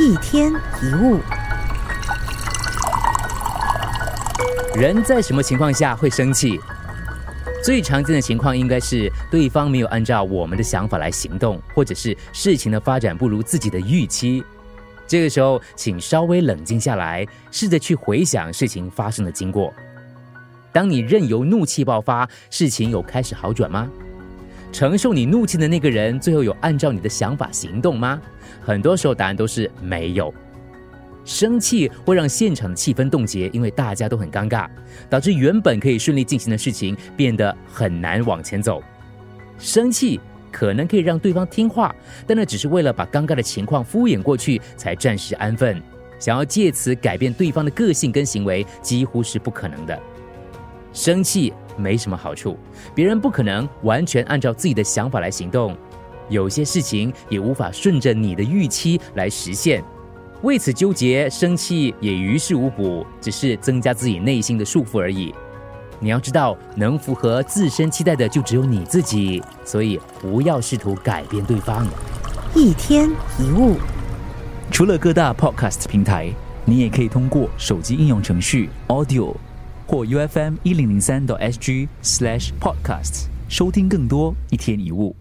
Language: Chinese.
一天一物，人在什么情况下会生气？最常见的情况应该是对方没有按照我们的想法来行动，或者是事情的发展不如自己的预期。这个时候，请稍微冷静下来，试着去回想事情发生的经过。当你任由怒气爆发，事情有开始好转吗？承受你怒气的那个人，最后有按照你的想法行动吗？很多时候，答案都是没有。生气会让现场的气氛冻结，因为大家都很尴尬，导致原本可以顺利进行的事情变得很难往前走。生气可能可以让对方听话，但那只是为了把尴尬的情况敷衍过去，才暂时安分。想要借此改变对方的个性跟行为，几乎是不可能的。生气没什么好处，别人不可能完全按照自己的想法来行动，有些事情也无法顺着你的预期来实现。为此纠结生气也于事无补，只是增加自己内心的束缚而已。你要知道，能符合自身期待的就只有你自己，所以不要试图改变对方。一天一物，除了各大 podcast 平台，你也可以通过手机应用程序 Audio 或 U F M 一零零三 SG slash podcasts 收听更多一天一物。